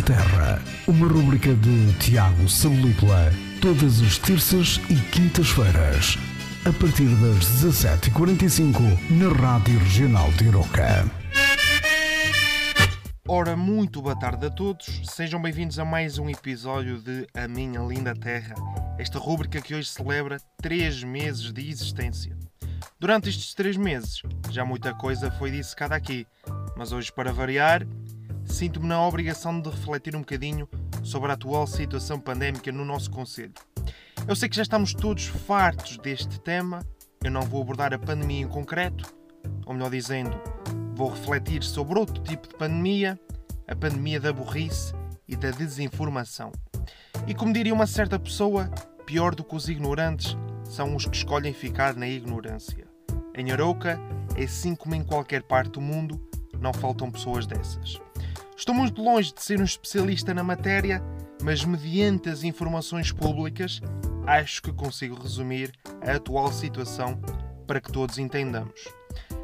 Linda Terra, uma rubrica de Tiago Salupla, todas as terças e quintas-feiras, a partir das 17h45, na Rádio Regional de Iroca. Ora, muito boa tarde a todos, sejam bem-vindos a mais um episódio de A Minha Linda Terra, esta rúbrica que hoje celebra 3 meses de existência. Durante estes 3 meses, já muita coisa foi dissecada aqui, mas hoje, para variar, sinto-me na obrigação de refletir um bocadinho sobre a atual situação pandémica no nosso Conselho. Eu sei que já estamos todos fartos deste tema, eu não vou abordar a pandemia em concreto, ou melhor dizendo, vou refletir sobre outro tipo de pandemia, a pandemia da burrice e da desinformação. E como diria uma certa pessoa, pior do que os ignorantes são os que escolhem ficar na ignorância. Em Arouca, é assim como em qualquer parte do mundo, não faltam pessoas dessas. Estou muito longe de ser um especialista na matéria, mas mediante as informações públicas, acho que consigo resumir a atual situação para que todos entendamos.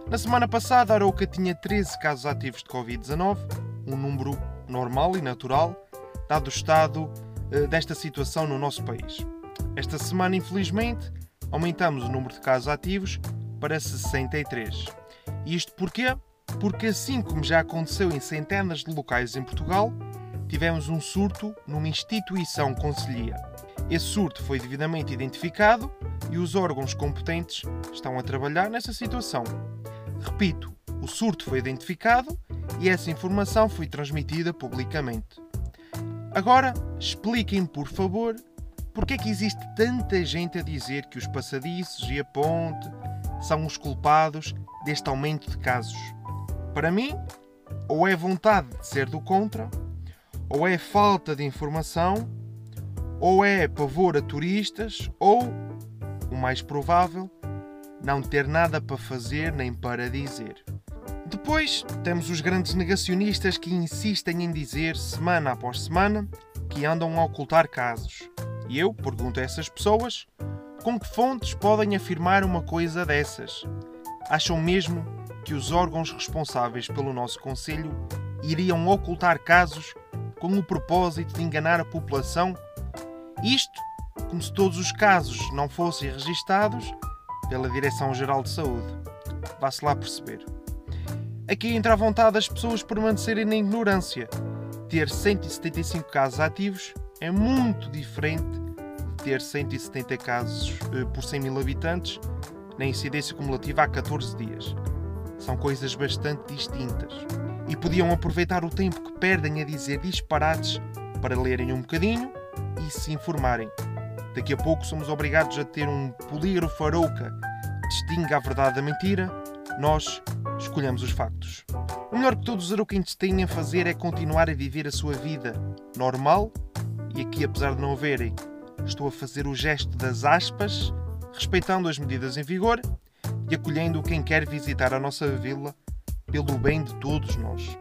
Na semana passada, a Arouca tinha 13 casos ativos de Covid-19, um número normal e natural, dado o estado uh, desta situação no nosso país. Esta semana, infelizmente, aumentamos o número de casos ativos para 63. Isto porquê? Porque assim como já aconteceu em centenas de locais em Portugal, tivemos um surto numa instituição conselhia. Esse surto foi devidamente identificado e os órgãos competentes estão a trabalhar nessa situação. Repito, o surto foi identificado e essa informação foi transmitida publicamente. Agora, expliquem, por favor, porque é que existe tanta gente a dizer que os passadiços e a ponte são os culpados deste aumento de casos. Para mim, ou é vontade de ser do contra, ou é falta de informação, ou é pavor a turistas, ou, o mais provável, não ter nada para fazer nem para dizer. Depois temos os grandes negacionistas que insistem em dizer, semana após semana, que andam a ocultar casos. E eu pergunto a essas pessoas com que fontes podem afirmar uma coisa dessas? Acham mesmo que os órgãos responsáveis pelo nosso Conselho iriam ocultar casos com o propósito de enganar a população? Isto como se todos os casos não fossem registados pela Direção-Geral de Saúde. Vá-se lá perceber. Aqui entra a vontade das pessoas permanecerem na ignorância. Ter 175 casos ativos é muito diferente de ter 170 casos eh, por 100 mil habitantes na incidência cumulativa há 14 dias. São coisas bastante distintas. E podiam aproveitar o tempo que perdem a dizer disparates para lerem um bocadinho e se informarem. Daqui a pouco somos obrigados a ter um polígrafo arouca que distingue a verdade da mentira. Nós escolhemos os factos. O melhor que todos os arauquenses têm a fazer é continuar a viver a sua vida normal e aqui, apesar de não haverem, estou a fazer o gesto das aspas, respeitando as medidas em vigor e acolhendo quem quer visitar a nossa vila pelo bem de todos nós.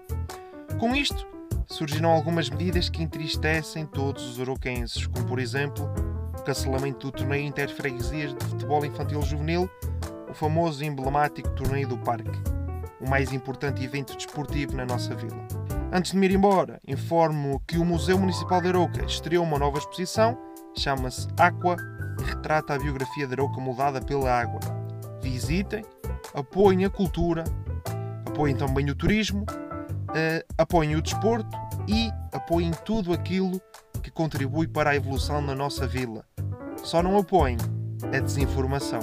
Com isto, surgiram algumas medidas que entristecem todos os aroquenses, como por exemplo o cancelamento do torneio Interfreguesias de Futebol Infantil Juvenil, o famoso e emblemático Torneio do Parque, o mais importante evento desportivo na nossa vila. Antes de me ir embora, informo que o Museu Municipal de Arouca estreou uma nova exposição, chama-se Aqua e retrata a biografia de Arouca mudada pela água visitem, apoiem a cultura, apoiem também o turismo, uh, apoiem o desporto e apoiem tudo aquilo que contribui para a evolução na nossa vila. Só não apoiem a desinformação.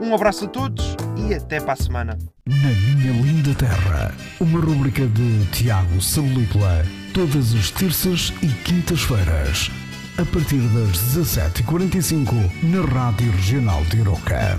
Um abraço a todos e até para a semana. Na Minha Linda Terra, uma rubrica de Tiago Salupla, todas as terças e quintas-feiras, a partir das 17h45, na Rádio Regional de Iroca.